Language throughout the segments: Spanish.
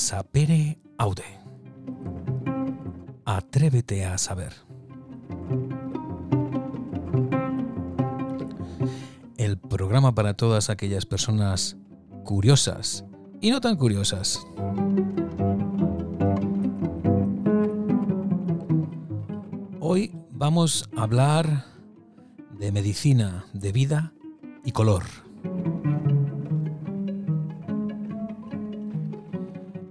Sapere Aude. Atrévete a saber. El programa para todas aquellas personas curiosas y no tan curiosas. Hoy vamos a hablar de medicina, de vida y color.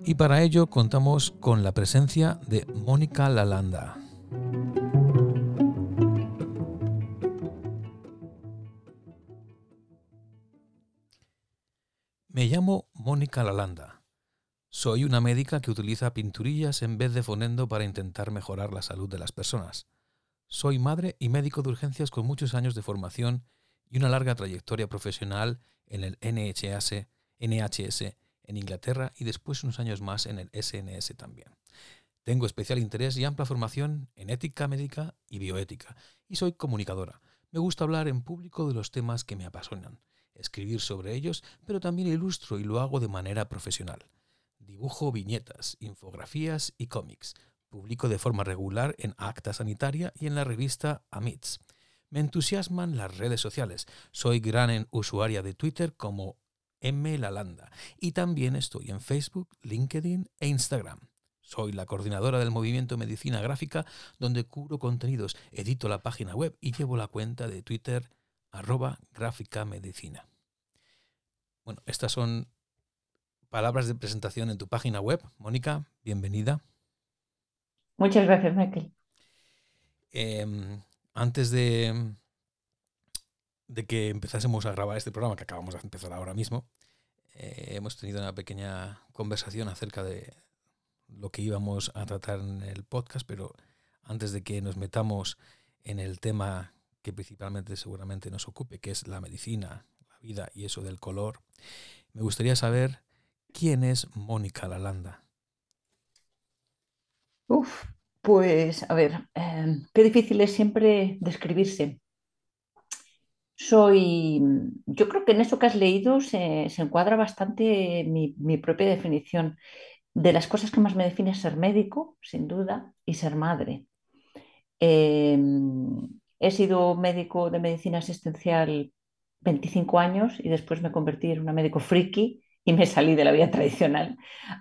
Y para ello contamos con la presencia de Mónica Lalanda. Me llamo Mónica Lalanda. Soy una médica que utiliza pinturillas en vez de fonendo para intentar mejorar la salud de las personas. Soy madre y médico de urgencias con muchos años de formación y una larga trayectoria profesional en el NHS, NHS en Inglaterra y después unos años más en el SNS también. Tengo especial interés y amplia formación en ética médica y bioética y soy comunicadora. Me gusta hablar en público de los temas que me apasionan, escribir sobre ellos, pero también ilustro y lo hago de manera profesional. Dibujo viñetas, infografías y cómics. Publico de forma regular en Acta Sanitaria y en la revista Amits. Me entusiasman las redes sociales. Soy gran usuaria de Twitter como M. Lalanda. Y también estoy en Facebook, LinkedIn e Instagram. Soy la coordinadora del movimiento Medicina Gráfica, donde cubro contenidos, edito la página web y llevo la cuenta de Twitter arroba gráfica medicina. Bueno, estas son palabras de presentación en tu página web. Mónica, bienvenida. Muchas gracias, Michael. Em, antes de, de que empezásemos a grabar este programa, que acabamos de empezar ahora mismo, eh, hemos tenido una pequeña conversación acerca de lo que íbamos a tratar en el podcast, pero antes de que nos metamos en el tema que principalmente seguramente nos ocupe, que es la medicina, la vida y eso del color, me gustaría saber quién es Mónica Lalanda. Uf, pues a ver, eh, qué difícil es siempre describirse soy, yo creo que en eso que has leído se, encuadra bastante mi, propia definición. De las cosas que más me define ser médico, sin duda, y ser madre. Em, he sido médico de medicina asistencial 25 años y después me convertí en una médico friki y me salí de la vida tradicional.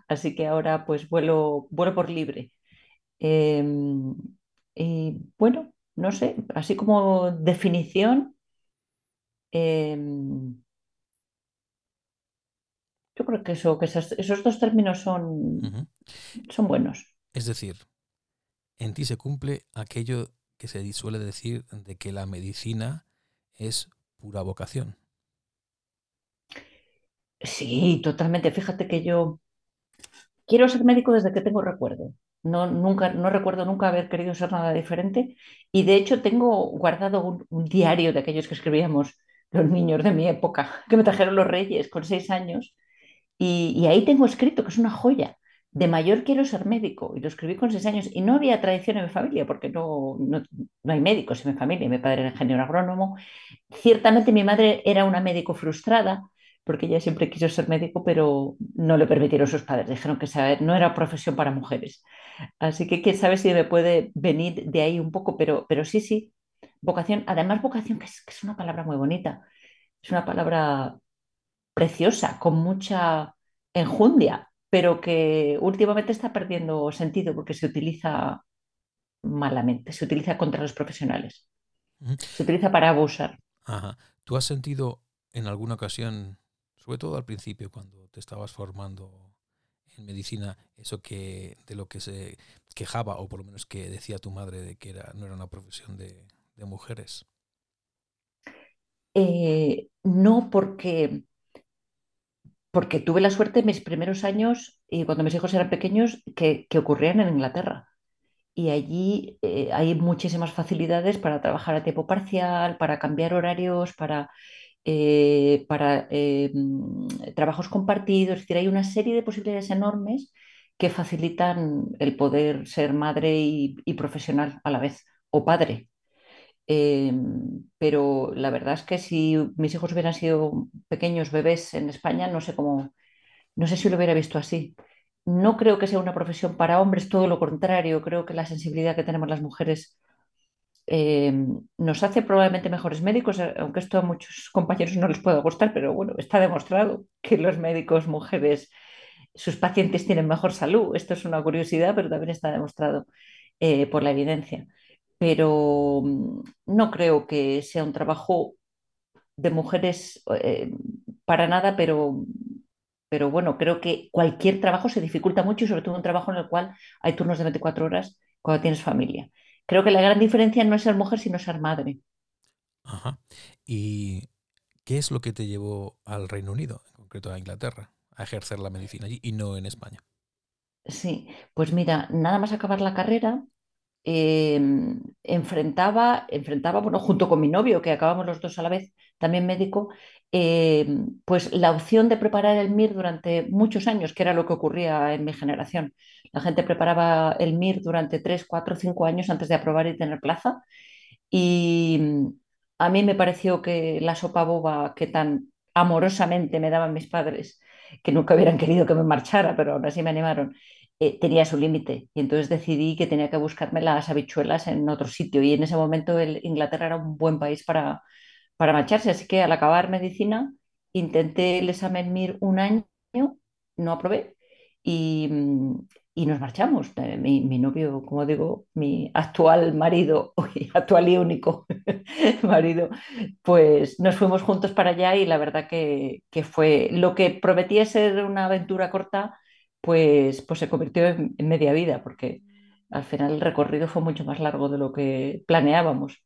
Así que ahora pues vuelo, vuelo por libre. Em, y bueno, no sé, así como definición, Em, yo creo que, eso, que esos, dos términos son, son buenos. Es decir, en ti se cumple aquello que se suele decir de que la medicina es pura vocación. Sí, totalmente. Fíjate que yo quiero ser médico desde que tengo recuerdo. No, nunca, no recuerdo nunca haber querido ser nada diferente. Y de hecho tengo guardado un diario de aquellos que escribíamos los niños de mi época, que me trajeron los reyes con seis años. Y, ahí tengo escrito que es una joya. De mayor quiero ser médico y lo escribí con seis años y no había tradición en mi familia porque no, no, hay médicos en mi familia. Mi padre era ingeniero agrónomo. Ciertamente mi madre era una médico frustrada porque ella siempre quiso ser médico, pero no le permitieron sus padres. Dijeron que no era profesión para mujeres. Así que quién sabe si me puede venir de ahí un poco, pero, pero sí, sí, Vocación, además vocación, que es, una palabra muy bonita, es una palabra preciosa, con mucha enjundia, pero que últimamente está perdiendo sentido porque se utiliza malamente, se utiliza contra los profesionales, se utiliza para abusar. Ajá. ¿Tú has sentido en alguna ocasión, sobre todo al principio, cuando te estabas formando en medicina, eso que de lo que se quejaba, o por lo menos que decía tu madre de que era, no era una profesión de, de mujeres? Eh, no, porque, porque tuve la suerte en mis primeros años, y cuando mis hijos eran pequeños, que, ocurrían en Inglaterra. Y allí eh, hay muchísimas facilidades para trabajar a tiempo parcial, para cambiar horarios, para, eh, para trabajos compartidos. Es decir, hay una serie de posibilidades enormes que facilitan el poder ser madre y profesional a la vez, o padre. Em, pero la verdad es que si mis hijos hubieran sido pequeños bebés en España, no sé cómo, no sé si lo hubiera visto así. no creo que sea una profesión para hombres, todo lo contrario, creo que la sensibilidad que tenemos las mujeres eh, nos hace probablemente mejores médicos, eh, aunque esto a muchos compañeros no les pueda gustar, pero bueno, está demostrado que los médicos mujeres, sus pacientes tienen mejor salud. Esto es una curiosidad, pero también está demostrado eh, por la evidencia. Pero mm, no creo que sea un trabajo de mujeres para nada, pero pero bueno, creo que cualquier trabajo se dificulta mucho y sobre todo un trabajo en el cual hay turnos de 24 horas cuando tienes familia. Creo que la gran diferencia no es ser mujer, sino ser madre. Ajá. ¿Y qué es lo que te llevó al Reino Unido, en concreto a Inglaterra, a ejercer la medicina allí y no en España? Sí, pues mira, nada más acabar la carrera, Em, enfrentaba, enfrentaba, bueno, junto con mi novio, que acabamos los dos a la vez, también médico, em, pues la opción de preparar el MIR durante muchos años, que era lo que ocurría en mi generación. La gente preparaba el MIR durante tres, cuatro, cinco años antes de aprobar y tener plaza. Y mm, a mí me pareció que la sopa boba que tan amorosamente me daban mis padres, que nunca hubieran querido que me marchara, pero aún así me animaron, eh, tenía su límite. Y entonces decidí que tenía que buscarme las habichuelas en otro sitio. Y en ese momento el, Inglaterra era un buen país para, para marcharse, así que al acabar medicina intenté el examen MIR un año, no aprobé. Y, y nos marchamos. Eh, mi, mi, novio, como digo, mi actual marido, actual y único marido, pues nos fuimos juntos para allá y la verdad que, que fue lo que prometía ser una aventura corta pues, pues se convirtió en, media vida, porque al final el recorrido fue mucho más largo de lo que planeábamos.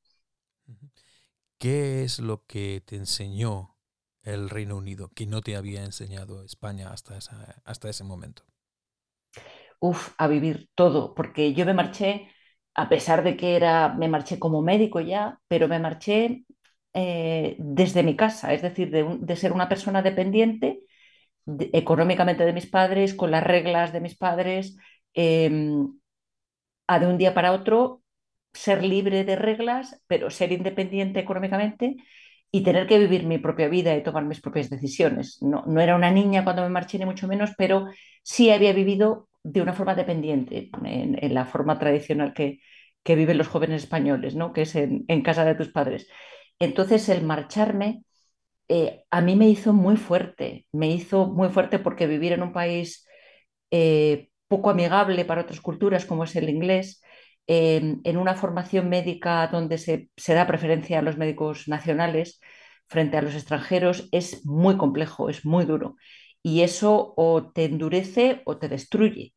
¿Qué es lo que te enseñó el Reino Unido que no te había enseñado España hasta, hasta ese momento? Uf, a vivir todo, porque yo me marché, a pesar de que era, me marché como médico ya, pero me marché eh, desde mi casa, es decir, de, de ser una persona dependiente económicamente de mis padres, con las reglas de mis padres, em, a de un día para otro ser libre de reglas, pero ser independiente económicamente y tener que vivir mi propia vida y tomar mis propias decisiones. No, no era una niña cuando me marché, ni mucho menos, pero sí había vivido de una forma dependiente, en, la forma tradicional que, que, viven los jóvenes españoles, ¿no? que es en, en casa de tus padres. Entonces, el marcharme eh, a mí me hizo muy fuerte, me hizo muy fuerte porque vivir en un país eh, poco amigable para otras culturas como es el inglés, en una formación médica donde se, da preferencia a los médicos nacionales frente a los extranjeros, es muy complejo, es muy duro. Y eso o te endurece o te destruye,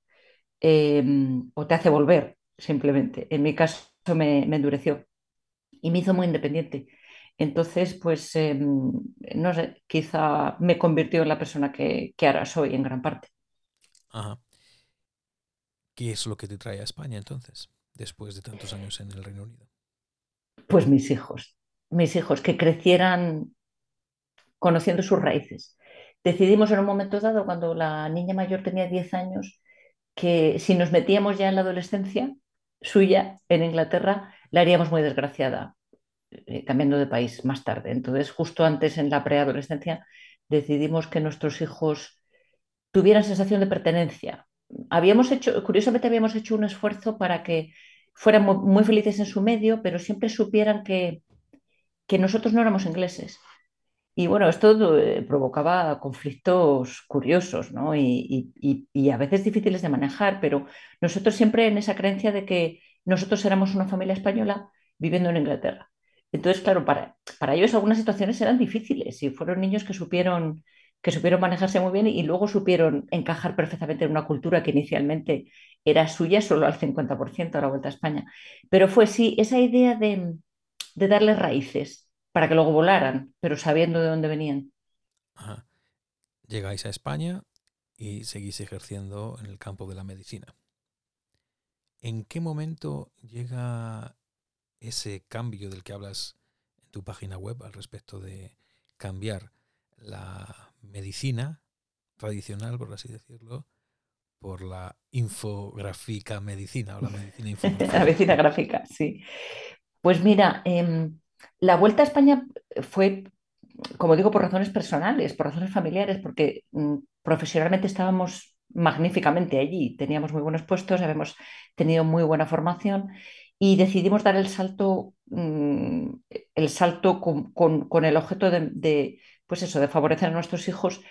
o te hace volver, simplemente. En mi caso me endureció y me hizo muy independiente. Entonces, pues, em, no sé, quizá me convirtió en la persona que, ahora soy en gran parte. Ajá. ¿Qué es lo que te trae a España entonces, después de tantos años en el Reino Unido? Pues mis hijos, mis hijos que crecieran conociendo sus raíces. Decidimos en un momento dado, cuando la niña mayor tenía 10 años, que si nos metíamos ya en la adolescencia suya en Inglaterra, la haríamos muy desgraciada cambiando de país más tarde. Entonces, justo antes en la preadolescencia, decidimos que nuestros hijos tuvieran sensación de pertenencia. Habíamos hecho, curiosamente, habíamos hecho un esfuerzo para que fueran muy felices en su medio, pero siempre supieran que, que nosotros no éramos ingleses. Y bueno, esto eh, provocaba conflictos curiosos ¿no? y, y, y, a veces difíciles de manejar, pero nosotros siempre en esa creencia de que nosotros éramos una familia española viviendo en Inglaterra. Entonces, claro, para, para ellos algunas situaciones eran difíciles y fueron niños que supieron, que supieron manejarse muy bien y, luego supieron encajar perfectamente en una cultura que inicialmente era suya solo al 50% a la vuelta a España. Pero fue sí, esa idea de, de darles raíces para que luego volaran, pero sabiendo de dónde venían. Llegáis a España y seguís ejerciendo en el campo de la medicina. ¿En qué momento llega ese cambio del que hablas en tu página web al respecto de cambiar la medicina tradicional, por así decirlo, por la infográfica medicina o la medicina infográfica. la medicina gráfica, sí. Pues mira, em, la vuelta a España fue, como digo, por razones personales, por razones familiares, porque mm, profesionalmente estábamos magníficamente allí, teníamos muy buenos puestos, habíamos tenido muy buena formación y decidimos dar el salto, mm, el salto con, el objeto de, de, pues eso, de favorecer a nuestros hijos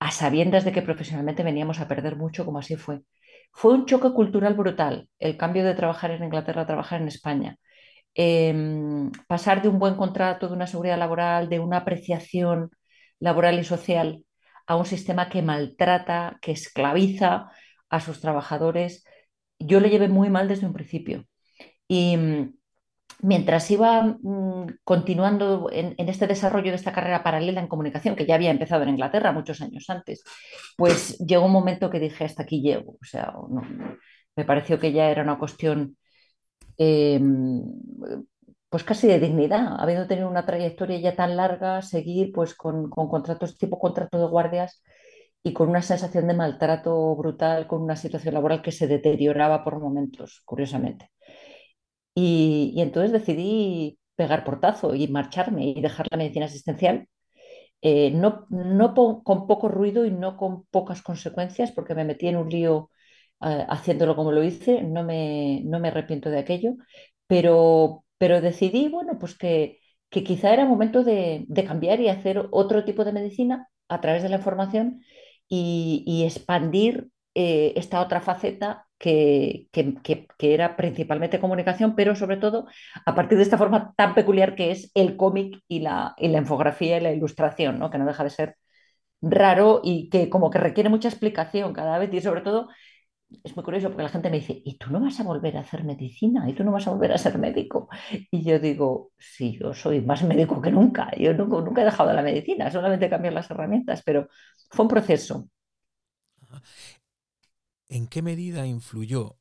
a sabiendas de que profesionalmente veníamos a perder mucho, como así fue. Fue un choque cultural brutal, el cambio de trabajar en Inglaterra a trabajar en España. Em, pasar de un buen contrato, de una seguridad laboral, de una apreciación laboral y social, a un sistema que maltrata, que esclaviza a sus trabajadores, yo lo llevé muy mal desde un principio. Y mm, mientras iba mm, continuando en, este desarrollo de esta carrera paralela en comunicación, que ya había empezado en Inglaterra muchos años antes, pues llegó un momento que dije, hasta aquí llego. O sea, me pareció que ya era una cuestión eh, pues casi de dignidad, habiendo tenido una trayectoria ya tan larga, seguir pues con contratos tipo contrato de guardias y con una sensación de maltrato brutal, con una situación laboral que se deterioraba por momentos, curiosamente. Y, entonces decidí pegar portazo y marcharme y dejar la medicina asistencial, eh, no, no con poco ruido y no con pocas consecuencias, porque me metí en un lío eh, haciéndolo como lo hice, no me, no me arrepiento de aquello, pero, pero decidí, bueno, pues que, que quizá era momento de, cambiar y hacer otro tipo de medicina a través de la información y expandir eh, esta otra faceta que, que- que- era principalmente comunicación, pero sobre todo a partir de esta forma tan peculiar que es el cómic y la, y la infografía y la ilustración, ¿no? Que no deja de ser raro y que como que requiere mucha explicación cada vez y sobre todo es muy curioso porque la gente me dice, ¿y tú no vas a volver a hacer medicina? ¿Y tú no vas a volver a ser médico? Y yo digo, sí, yo soy más médico que nunca. Yo nunca, nunca he dejado la medicina, solamente cambiar las herramientas, pero fue un proceso. ¿En qué medida influyó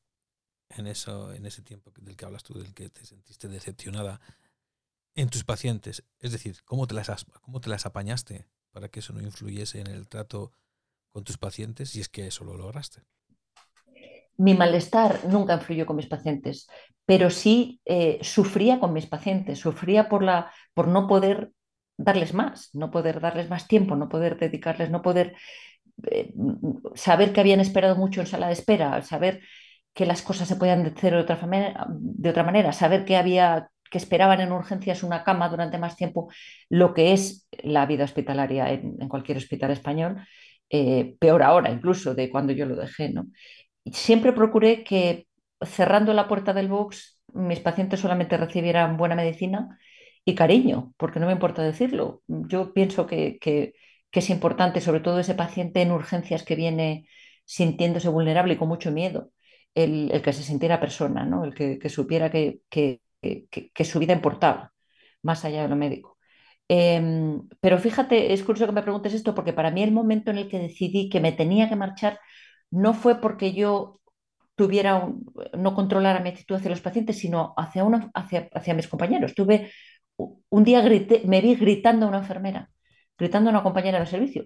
en, eso, en ese tiempo del que hablas tú, del que te sentiste decepcionada, en tus pacientes? Es decir, ¿cómo te las, cómo te las apañaste para que eso no influyese en el trato con tus pacientes si es que eso lo lograste? Mi malestar nunca influyó con mis pacientes, pero sí eh, sufría con mis pacientes, sufría por, la, por no poder darles más, no poder darles más tiempo, no poder dedicarles, no poder eh, saber que habían esperado mucho en sala de espera, saber que las cosas se podían hacer de otra, manera, de otra manera, saber que había que esperaban en urgencias una cama durante más tiempo, lo que es la vida hospitalaria en, cualquier hospital español, eh, peor ahora incluso de cuando yo lo dejé, ¿no? Siempre procuré que cerrando la puerta del box mis pacientes solamente recibieran buena medicina y cariño, porque no me importa decirlo. Yo pienso que, que es importante, sobre todo ese paciente en urgencias que viene sintiéndose vulnerable y con mucho miedo, el, que se sintiera persona, ¿no? el que, supiera que, su vida importaba, más allá de lo médico. Eh, pero fíjate, es curioso que me preguntes esto, porque para mí el momento en el que decidí que me tenía que marchar no fue porque yo tuviera un- no controlara mi actitud hacia los pacientes, sino hacia, hacia mis compañeros. Tuve un día grité, me vi gritando a una enfermera, gritando a una compañera de servicio.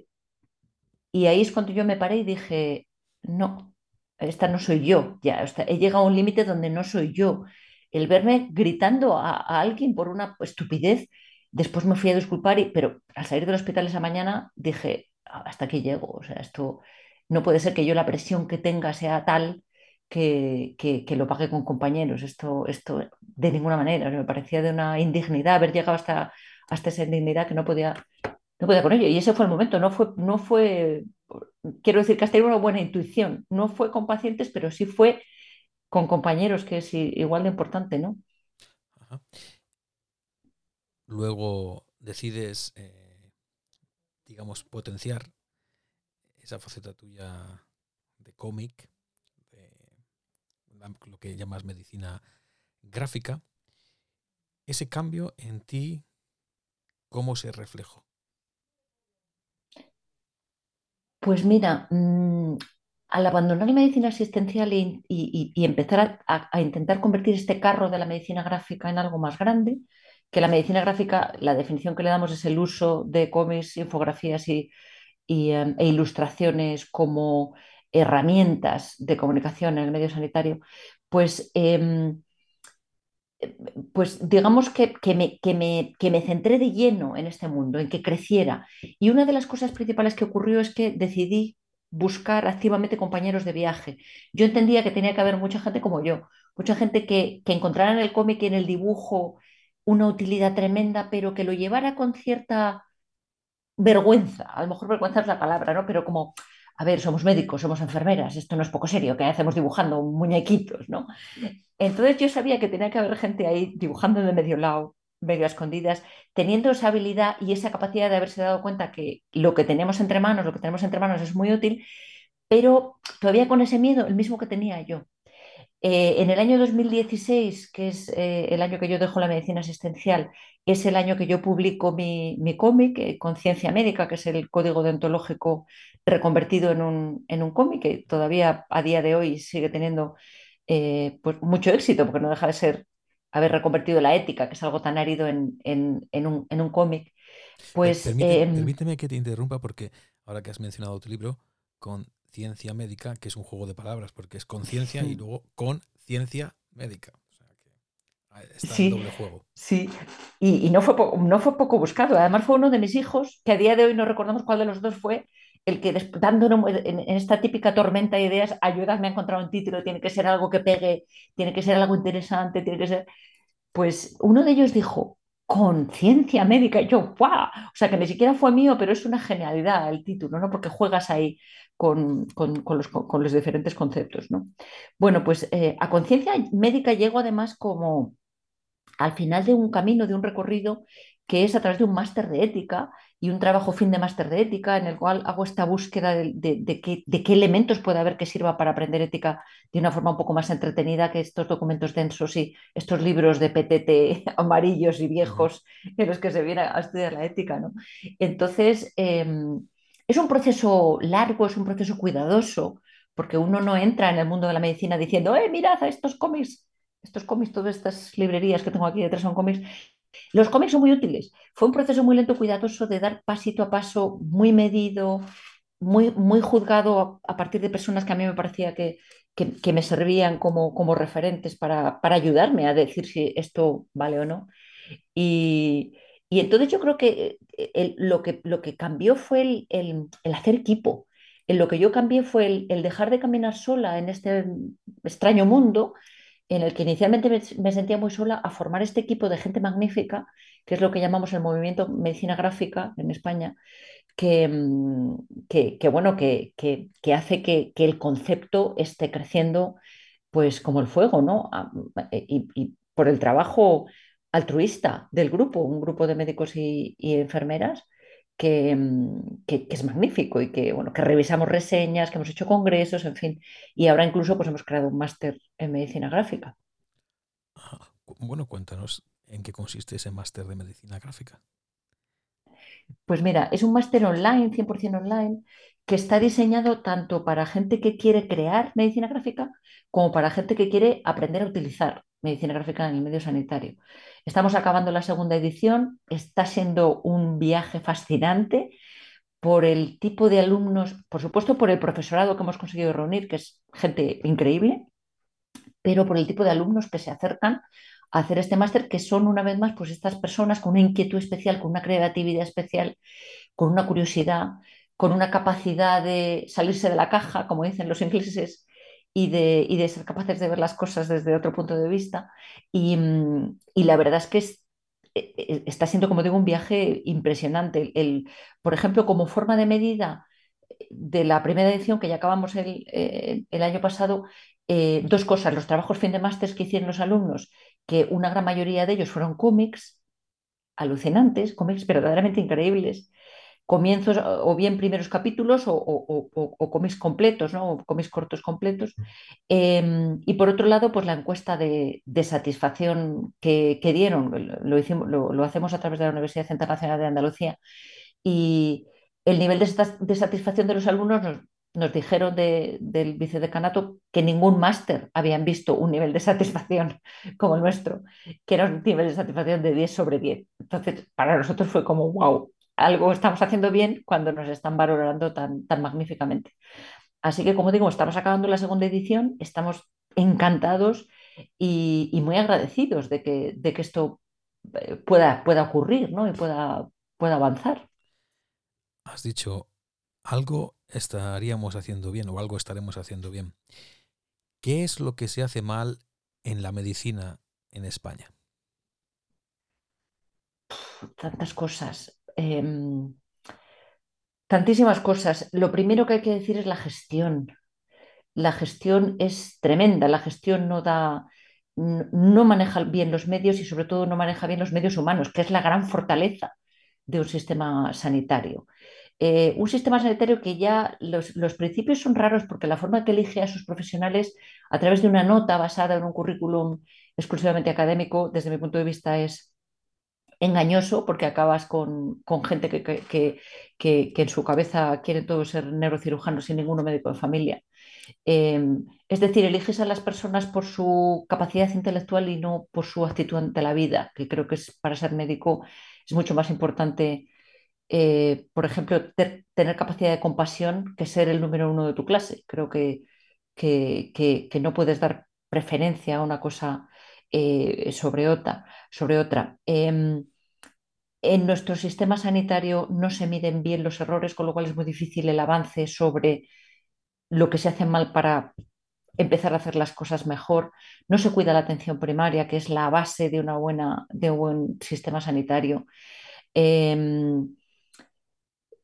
Y ahí es cuando yo me paré y dije, no, esta no soy yo, ya, he llegado a un límite donde no soy yo. El verme gritando a, alguien por una estupidez, después me fui a disculpar, y, pero al salir del hospital esa mañana dije, "Ah, hasta aquí llego, o sea, esto no puede ser que yo la presión que tenga sea tal que, que, que lo pague con compañeros, esto, esto de ninguna manera, me parecía de una indignidad haber llegado hasta, hasta esa indignidad que no podía, no podía con ello. Y ese fue el momento, no fue, no fue quiero decir que has tenido una buena intuición. No fue con pacientes, pero sí fue con compañeros, que es igual de importante, ¿no? Luego decides, eh, digamos, potenciar esa faceta tuya de cómic, de lo que llamas medicina gráfica. Ese cambio en ti, ¿cómo se reflejó? Pues mira, mm, al abandonar la medicina asistencial y, empezar a, intentar convertir este carro de la medicina gráfica en algo más grande, que la medicina gráfica, la definición que le damos es el uso de cómics, infografías y, em, e ilustraciones como herramientas de comunicación en el medio sanitario, pues em, pues digamos que, que me, que me- que me centré de lleno en este mundo, en que creciera. Y una de las cosas principales que ocurrió es que decidí buscar activamente compañeros de viaje. Yo entendía que tenía que haber mucha gente como yo, mucha gente que, que encontrara en el cómic y en el dibujo una utilidad tremenda, pero que lo llevara con cierta vergüenza, a lo mejor vergüenza es la palabra, ¿no? Pero como, a ver, somos médicos, somos enfermeras, esto no es poco serio, que hacemos dibujando muñequitos, ¿no? Entonces yo sabía que tenía que haber gente ahí dibujando de medio lado, medio escondidas, teniendo esa habilidad y esa capacidad de haberse dado cuenta que lo que tenemos entre manos, lo que tenemos entre manos es muy útil, pero todavía con ese miedo, el mismo que tenía yo. Eh, en el año 2016, que es eh, el año que yo dejo la medicina asistencial, es el año que yo publico mi, mi cómic, eh, Conciencia Médica, que es el código deontológico reconvertido en un, en un cómic, que todavía a día de hoy sigue teniendo pues mucho éxito, porque no deja de ser haber reconvertido la ética, que es algo tan árido en, en, en un, en un cómic. Pues, em, permíteme que te interrumpa, porque ahora que has mencionado tu libro, con ciencia médica, que es un juego de palabras, porque es conciencia y luego con ciencia médica. O sea que está sí, en doble juego. Sí, y, y no, fue no fue poco buscado. Además fue uno de mis hijos, que a día de hoy no recordamos cuál de los dos fue, el que dando en, en, esta típica tormenta de ideas, ayúdame a encontrar un título, tiene que ser algo que pegue, tiene que ser algo interesante, tiene que ser... Pues uno de ellos dijo, conciencia médica. Y yo, ¡guau! O sea, que ni siquiera fue mío, pero es una genialidad el título, ¿no? Porque juegas ahí con, con, los, diferentes conceptos, ¿no? Bueno, pues eh, a conciencia médica llego además como al final de un camino, de un recorrido que es a través de un máster de ética y un trabajo fin de máster de ética en el cual hago esta búsqueda de, de, de, qué, de, qué, elementos puede haber que sirva para aprender ética de una forma un poco más entretenida que estos documentos densos y estos libros de PTT amarillos y viejos en los que se viene a estudiar la ética. ¿no? Entonces, eh, es un proceso largo, es un proceso cuidadoso, porque uno no entra en el mundo de la medicina diciendo, eh, mirad a estos cómics, estos cómics, todas estas librerías que tengo aquí detrás son cómics, los cómics son muy útiles. Fue un proceso muy lento, cuidadoso, de dar pasito a paso, muy medido, muy, muy juzgado a, partir de personas que a mí me parecía que, que, me servían como, como referentes para, para, ayudarme a decir si esto vale o no. Y, y entonces yo creo que, el, lo, que lo que cambió fue el, el, el hacer equipo. En lo que yo cambié fue el, dejar de caminar sola en este extraño mundo en el que inicialmente me, sentía muy sola, a formar este equipo de gente magnífica, que es lo que llamamos el movimiento medicina gráfica en España, que, mm, bueno, que, hace que, el concepto esté creciendo pues como el fuego, ¿no? Y, y por el trabajo altruista del grupo, un grupo de médicos y enfermeras, que, mm, que, que, es magnífico y que, bueno, que revisamos reseñas, que hemos hecho congresos, en fin. Y ahora incluso pues, hemos creado un máster en medicina gráfica. Bueno, cuéntanos en qué consiste ese máster de medicina gráfica. Pues mira, es un máster online, 100% online, que está diseñado tanto para gente que quiere crear medicina gráfica como para gente que quiere aprender a utilizar medicina gráfica en el medio sanitario. Estamos acabando la segunda edición, está siendo un viaje fascinante por el tipo de alumnos, por supuesto por el profesorado que hemos conseguido reunir, que es gente increíble, pero por el tipo de alumnos que se acercan a hacer este máster, que son una vez más pues estas personas con una inquietud especial, con una creatividad especial, con una curiosidad, con una capacidad de salirse de la caja, como dicen los ingleses, y de, y de, ser capaces de ver las cosas desde otro punto de vista. Y, y la verdad es que es, e, e, está siendo, como digo, un viaje impresionante. El, el, por ejemplo, como forma de medida de la primera edición que ya acabamos el, eh, el año pasado, eh, dos cosas, los trabajos fin de máster que hicieron los alumnos, que una gran mayoría de ellos fueron cómics alucinantes, cómics verdaderamente increíbles, comienzos o bien primeros capítulos o, o, o, o cómics completos, ¿no? o cómics cortos completos. Eh, y por otro lado, pues la encuesta de, de satisfacción que, que, dieron, lo, hicimos, lo, lo, hacemos a través de la Universidad Internacional de Andalucía, y el nivel de, de satisfacción de los alumnos nos, nos dijeron de, del vicedecanato que ningún máster habían visto un nivel de satisfacción como el nuestro, que era un nivel de satisfacción de 10 sobre 10. Entonces, para nosotros fue como, wow, algo estamos haciendo bien cuando nos están valorando tan, tan magníficamente. Así que, como digo, estamos acabando la segunda edición, estamos encantados y, y muy agradecidos de que, de que esto eh, pueda, pueda ocurrir ¿no? y pueda, pueda avanzar. Has dicho algo estaríamos haciendo bien o algo estaremos haciendo bien. ¿Qué es lo que se hace mal en la medicina en España? Tantas cosas. Em, tantísimas cosas. Lo primero que hay que decir es la gestión. La gestión es tremenda. La gestión no da, no maneja bien los medios y sobre todo no maneja bien los medios humanos, que es la gran fortaleza de un sistema sanitario. Eh, un sistema sanitario que ya los, los, principios son raros porque la forma que elige a sus profesionales a través de una nota basada en un currículum exclusivamente académico, desde mi punto de vista, es engañoso porque acabas con, con gente que, que, que, que, en su cabeza quieren todos ser neurocirujanos sin ninguno médico de familia. Eh, es decir, eliges a las personas por su capacidad intelectual y no por su actitud ante la vida, que creo que es para ser médico es mucho más importante eh, por ejemplo, tener capacidad de compasión que ser el número uno de tu clase. Creo que, que, no puedes dar preferencia a una cosa eh, sobre otra. Sobre otra. Em, en nuestro sistema sanitario no se miden bien los errores, con lo cual es muy difícil el avance sobre lo que se hace mal para empezar a hacer las cosas mejor. No se cuida la atención primaria, que es la base de, una buena, de un buen sistema sanitario. Em,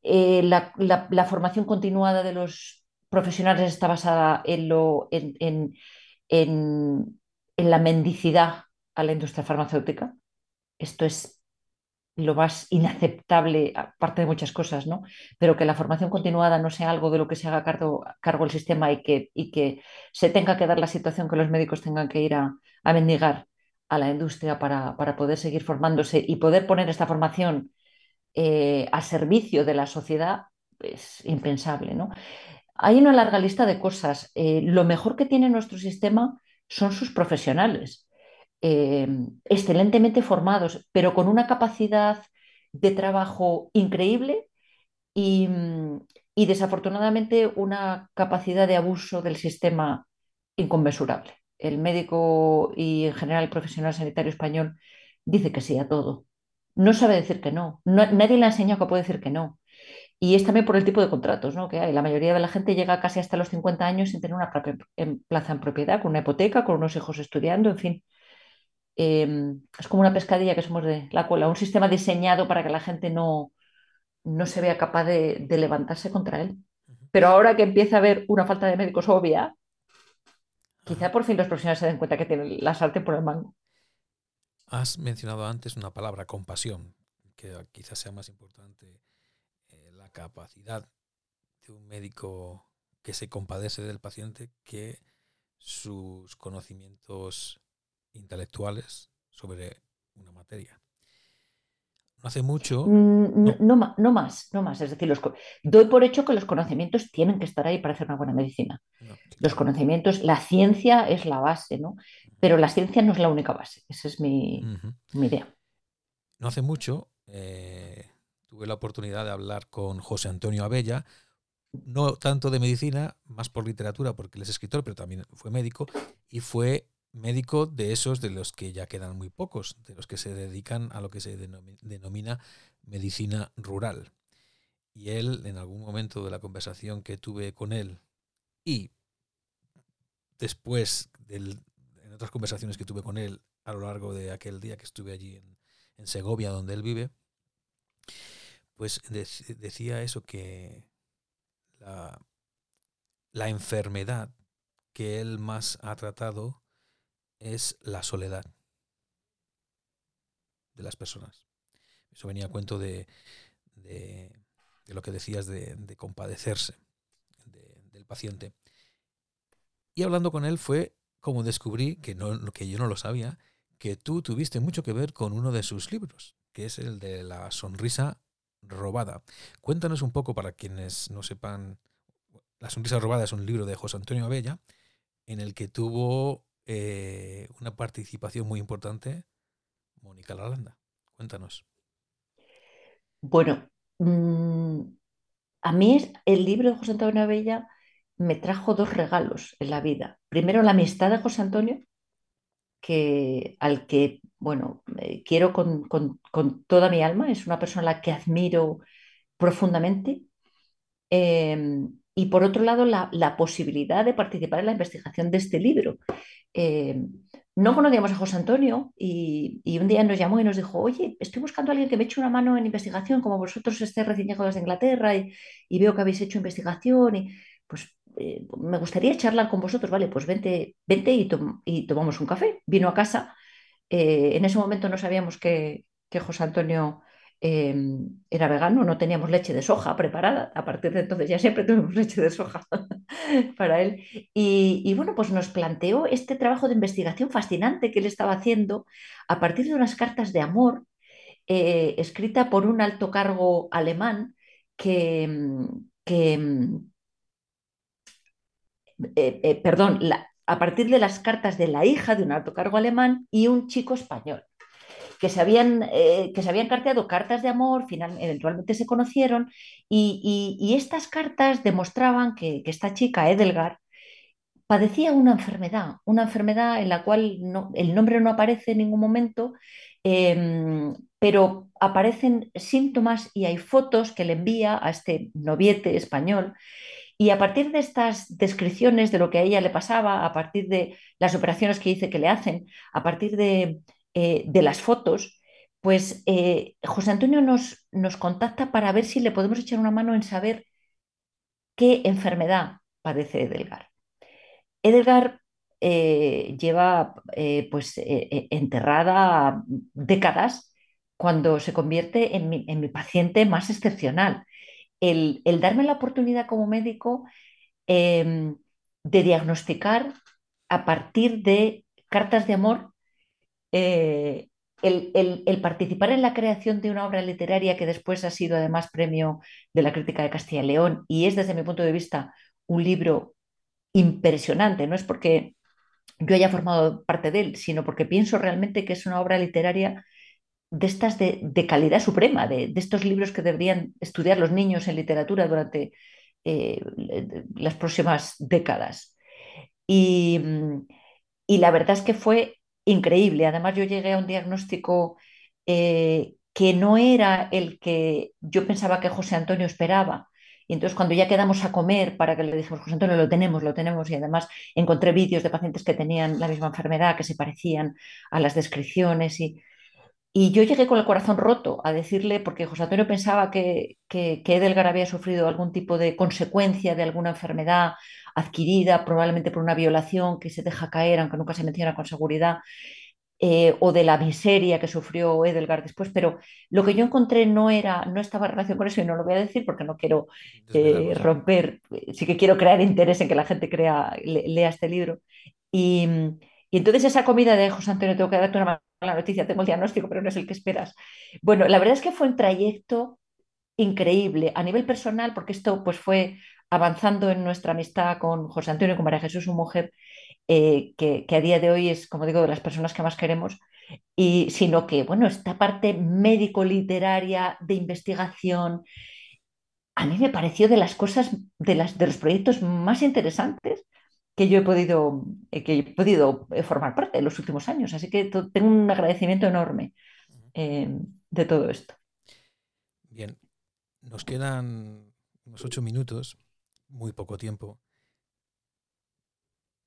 eh, la, formación continuada de los profesionales está basada en, lo, en, la mendicidad a la industria farmacéutica. Esto es lo más inaceptable, aparte de muchas cosas, ¿no? Pero que la formación continuada no sea algo de lo que se haga cargo, el sistema y que, y que se tenga que dar la situación que los médicos tengan que ir a, mendigar a la industria para, para, poder seguir formándose y poder poner esta formación eh, a servicio de la sociedad es impensable. ¿no? Hay una larga lista de cosas. Eh, lo mejor que tiene nuestro sistema son sus profesionales, eh, excelentemente formados, pero con una capacidad de trabajo increíble y, y desafortunadamente una capacidad de abuso del sistema inconmensurable. El médico y en general el profesional sanitario español dice que sí a todo no sabe decir que no. nadie le ha enseñado que puede decir que no. Y es también por el tipo de contratos ¿no? que hay. La mayoría de la gente llega casi hasta los 50 años sin tener una plaza en propiedad, con una hipoteca, con unos hijos estudiando, en fin. Em, es como una pescadilla que somos de la cola, un sistema diseñado para que la gente no, no se vea capaz de, levantarse contra él. Pero ahora que empieza a haber una falta de médicos obvia, quizá por fin los profesionales se den cuenta que tienen la sartén por el mango. Has mencionado antes una palabra, compasión, que quizás sea más importante capacidad de un médico que se compadece del paciente que sus conocimientos intelectuales sobre una materia. No hace mucho. Mm, no, no, más, no más. Es decir, los, doy por hecho que los conocimientos tienen que estar ahí para hacer una buena medicina. los conocimientos, la ciencia es la base, ¿no? Pero la ciencia no es la única base. Esa es mi, idea. No hace mucho eh, tuve la oportunidad de hablar con José Antonio Abella, no tanto de medicina, más por literatura, porque él es escritor, pero también fue médico, y fue médico de esos de los que ya quedan muy pocos, de los que se dedican a lo que se denomina medicina rural. Y él, en algún momento de la conversación que tuve con él, y después del, otras conversaciones que tuve con él a lo largo de aquel día que estuve allí en, Segovia, donde él vive, pues decía eso que la, enfermedad que él más ha tratado es la soledad de las personas. Eso venía a cuento de, de, lo que decías de, compadecerse del paciente. Y hablando con él fue como descubrí, que, no, que yo no lo sabía, que tú tuviste mucho que ver con uno de sus libros, que es el de la sonrisa robada. Cuéntanos un poco para quienes no sepan, La sonrisa robada es un libro de José Antonio Abella, en el que tuvo eh, una participación muy importante Mónica Lalanda. Cuéntanos. Bueno, mm, a mí el libro de José Antonio Abella me trajo dos regalos en la vida. Primero, la amistad de José Antonio, que, al que, bueno, quiero con, toda mi alma, es una persona a la que admiro profundamente em, y por otro lado la, la, posibilidad de participar en la investigación de este libro. Eh, no conocíamos a José Antonio y, y, un día nos llamó y nos dijo, oye, estoy buscando a alguien que me eche una mano en investigación, como vosotros estéis recién llegados de Inglaterra y, veo que habéis hecho investigación pues eh, me gustaría charlar con vosotros, vale, pues vente, vente y, tom y tomamos un café. Vino a casa, eh, en ese momento no sabíamos que, que José Antonio eh, era vegano, no teníamos leche de soja preparada. A partir de entonces ya siempre tuvimos leche de soja para él. Y, bueno, pues nos planteó este trabajo de investigación fascinante que él estaba haciendo a partir de unas cartas de amor eh, escrita por un alto cargo alemán que, que eh, eh, perdón, a partir de las cartas de la hija de un alto cargo alemán y un chico español que se habían, eh, que se habían carteado cartas de amor, final, eventualmente se conocieron, y, y, estas cartas demostraban que, esta chica, Edelgar, padecía una enfermedad, una enfermedad en la cual el nombre no aparece en ningún momento, eh, pero aparecen síntomas y hay fotos que le envía a este noviete español. Y a partir de estas descripciones de lo que a ella le pasaba, a partir de las operaciones que dice que le hacen, a partir de eh, las fotos, pues eh, José Antonio nos, nos contacta para ver si le podemos echar una mano en saber qué enfermedad padece Edelgar. Edelgar eh, lleva eh, pues enterrada décadas cuando se convierte en mi, en mi paciente más excepcional. El, darme la oportunidad como médico em, de diagnosticar a partir de cartas de amor eh, el, el, el, participar en la creación de una obra literaria que después ha sido además premio de la crítica de Castilla y León y es desde mi punto de vista un libro impresionante, no es porque yo haya formado parte de él, sino porque pienso realmente que es una obra literaria de estas de, de calidad suprema, de, de, estos libros que deberían estudiar los niños en literatura durante eh, las próximas décadas. Y, y la verdad es que fue increíble. Además, yo llegué a un diagnóstico eh, que no era el que yo pensaba que José Antonio esperaba. Y entonces cuando ya quedamos a comer para que le dijimos, José Antonio, lo tenemos, lo tenemos, y además encontré vídeos de pacientes que tenían la misma enfermedad, que se parecían a las descripciones, y, y yo llegué con el corazón roto a decirle, porque José Antonio pensaba que, que, que Edelgar había sufrido algún tipo de consecuencia de alguna enfermedad adquirida, probablemente por una violación que se deja caer, aunque nunca se menciona con seguridad, eh, o de la miseria que sufrió Edelgar después, pero lo que yo encontré no era, no estaba en relación con eso y no lo voy a decir porque no quiero eh, romper, sí que quiero crear interés en que la gente crea, le, lea este libro. Y, y, entonces esa comida de José Antonio, tengo que darte una mala noticia, tengo el diagnóstico, pero no es el que esperas. Bueno, la verdad es que fue un trayecto increíble a nivel personal, porque esto pues fue avanzando en nuestra amistad con José Antonio y con María Jesús, su mujer, eh, que, que, a día de hoy es, como digo, de las personas que más queremos, y, sino que, bueno, esta parte médico-literaria de investigación, a mí me pareció de las cosas, de, las, de los proyectos más interesantes que yo he podido, eh, que he podido eh, formar parte en los últimos años. Así que tengo un agradecimiento enorme eh, de todo esto. Bien, nos quedan unos ocho minutos muy poco tiempo.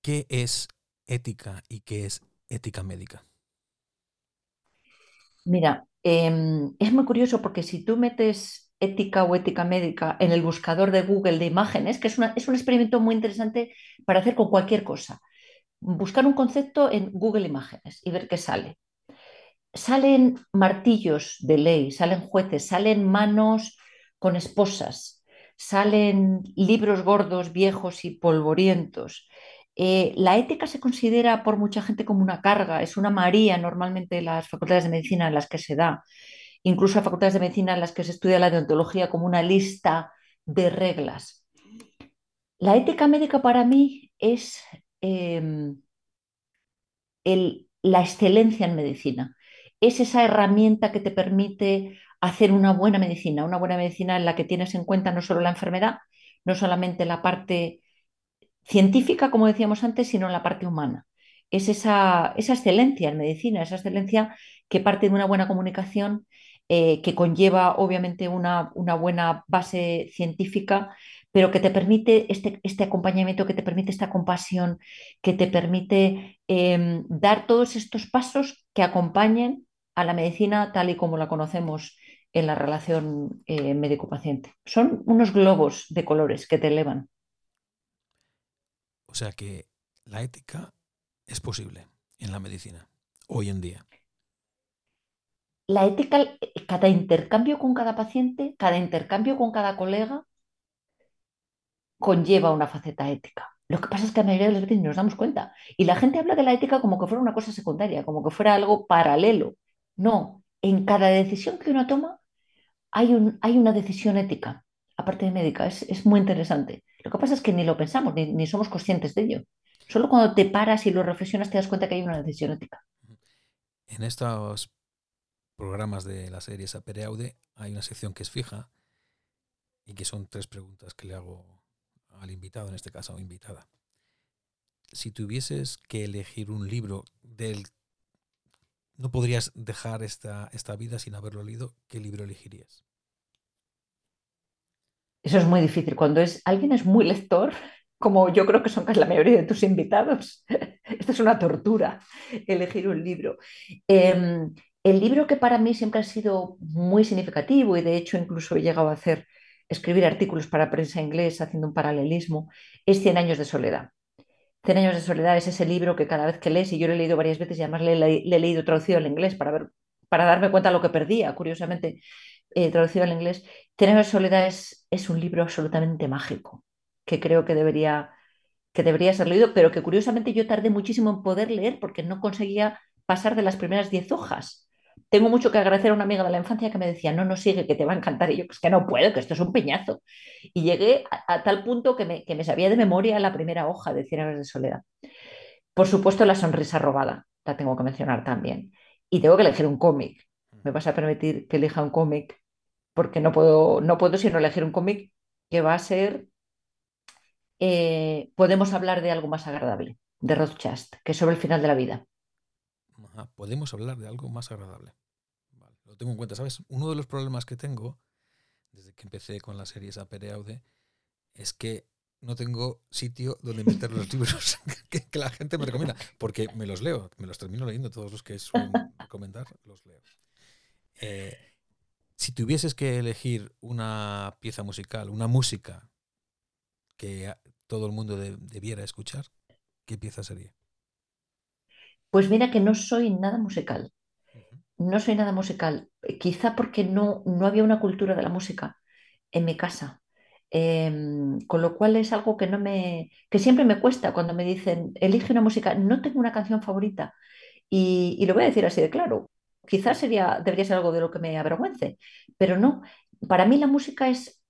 ¿Qué es ética y qué es ética médica? Mira, eh, es muy curioso porque si tú metes ética o ética médica en el buscador de Google de imágenes, que es, un experimento muy interesante para hacer con cualquier cosa, buscar un concepto en Google Imágenes y ver qué sale. Salen martillos de ley, salen jueces, salen manos con esposas, salen libros gordos, viejos y polvorientos. Eh, la ética se considera por mucha gente como una carga, es una maría normalmente en las facultades de medicina en las que se da, incluso en facultades de medicina en las que se estudia la deontología como una lista de reglas. La ética médica para mí es el, la excelencia en medicina, es esa herramienta que te permite hacer una buena medicina, una buena medicina en la que tienes en cuenta no solo la enfermedad, no solamente la parte científica, como decíamos antes, sino la parte humana. Es esa, esa excelencia en medicina, esa excelencia que parte de una buena comunicación eh, que conlleva obviamente una, una, buena base científica, pero que te permite este, este, acompañamiento, que te permite esta compasión, que te permite eh, dar todos estos pasos que acompañen a la medicina tal y como la conocemos en la relación eh, médico-paciente. Son unos globos de colores que te elevan. O sea que la ética es posible en la medicina hoy en día. La ética, cada intercambio con cada paciente, cada intercambio con cada colega, conlleva una faceta ética. Lo que pasa es que a la mayoría de las veces nos damos cuenta. Y la gente habla de la ética como que fuera una cosa secundaria, como que fuera algo paralelo. No, en cada decisión que uno toma hay una decisión ética, aparte de médica. Es, muy interesante. Lo que pasa es que ni lo pensamos, ni, ni somos conscientes de ello. Solo cuando te paras y lo reflexionas te das cuenta que hay una decisión ética. En estos programas de la serie Sapere Aude hay una sección que es fija y que son tres preguntas que le hago al invitado, en este caso, invitada. Si tuvieses que elegir un libro del... No podrías dejar esta, esta vida sin haberlo leído, ¿qué libro elegirías? Eso es muy difícil. Cuando es, alguien es muy lector, como yo creo que son casi la mayoría de tus invitados, esta es una tortura, elegir un libro. Em, el libro que para mí siempre ha sido muy significativo y de hecho incluso he llegado a hacer escribir artículos para prensa inglés haciendo un paralelismo, es Cien años de soledad. Cien años de soledad es ese libro que cada vez que lees, y yo lo he leído varias veces y además le, he leído traducido al inglés para, ver, para darme cuenta de lo que perdía, curiosamente, eh, traducido al inglés. Cien años de soledad es, es un libro absolutamente mágico, que creo que debería, que debería ser leído, pero que curiosamente yo tardé muchísimo en poder leer porque no conseguía pasar de las primeras diez hojas tengo mucho que agradecer a una amiga de la infancia que me decía, no, no sigue, que te va a encantar. Y yo, pues que no puedo, que esto es un peñazo. Y llegué a, tal punto que me, que me, sabía de memoria la primera hoja de Cien años de soledad. Por supuesto, la sonrisa robada, la tengo que mencionar también. Y tengo que elegir un cómic. Me vas a permitir que elija un cómic, porque no puedo, no puedo sino elegir un cómic que va a ser eh, Podemos hablar de algo más agradable, de Rothschild, que es sobre el final de la vida podemos hablar de algo más agradable. lo tengo en cuenta, ¿sabes? Uno de los problemas que tengo desde que empecé con las series Apere Aude es que no tengo sitio donde meter los libros que, la gente me recomienda, porque me los leo, me los termino leyendo, todos los que suelen recomendar, los leo. Eh, si tuvieses que elegir una pieza musical, una música que todo el mundo debiera escuchar, ¿qué pieza sería? Pues mira que no soy nada musical. No soy nada musical. Quizá porque no, no había una cultura de la música en mi casa. Em, con lo cual es algo que no me, que siempre me cuesta cuando me dicen, elige una música, no tengo una canción favorita. Y, lo voy a decir así de claro. Quizás sería, debería ser algo de lo que me avergüence, pero no. Para mí la música es,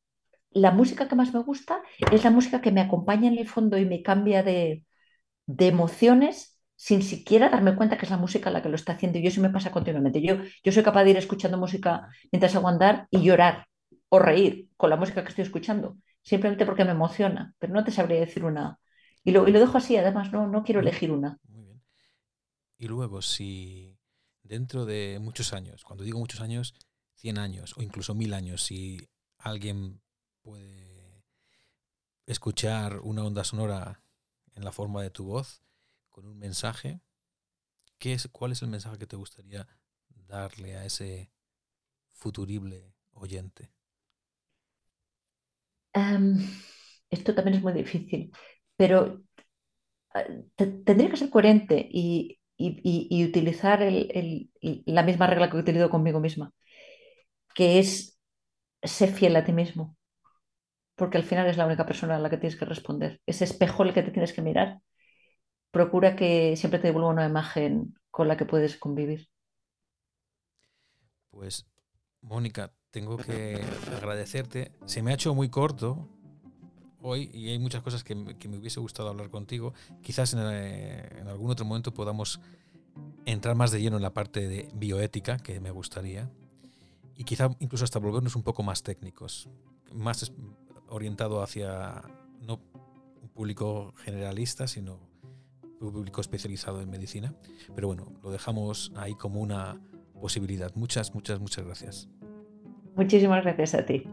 la música que más me gusta es la música que me acompaña en el fondo y me cambia de, de emociones sin siquiera darme cuenta que es la música la que lo está haciendo. Y eso me pasa continuamente. Yo, yo soy capaz de ir escuchando música mientras hago andar y llorar o reír con la música que estoy escuchando, simplemente porque me emociona, pero no te sabría decir una. Y lo, y lo dejo así, además, no, no quiero elegir una. Muy bien. Y luego, si dentro de muchos años, cuando digo muchos años, 100 años o incluso mil años, si alguien puede escuchar una onda sonora en la forma de tu voz, con un mensaje, ¿qué es, ¿cuál es el mensaje que te gustaría darle a ese futurible oyente? esto también es muy difícil, pero ah, tendría que ser coherente y, utilizar la misma regla que he utilizado conmigo misma, que es ser fiel a ti mismo, porque al final es la única persona a la que tienes que responder, ese espejo el que te tienes que mirar procura que siempre te devuelva una imagen con la que puedes convivir. Pues, Mónica, tengo que agradecerte. Se me ha hecho muy corto hoy y hay muchas cosas que, me hubiese gustado hablar contigo. Quizás en, eh, en, algún otro momento podamos entrar más de lleno en la parte de bioética, que me gustaría. Y quizá incluso hasta volvernos un poco más técnicos, más orientado hacia no un público generalista, sino público especializado en medicina. Pero bueno, lo dejamos ahí como una posibilidad. Muchas, muchas, muchas gracias. Muchísimas gracias a ti.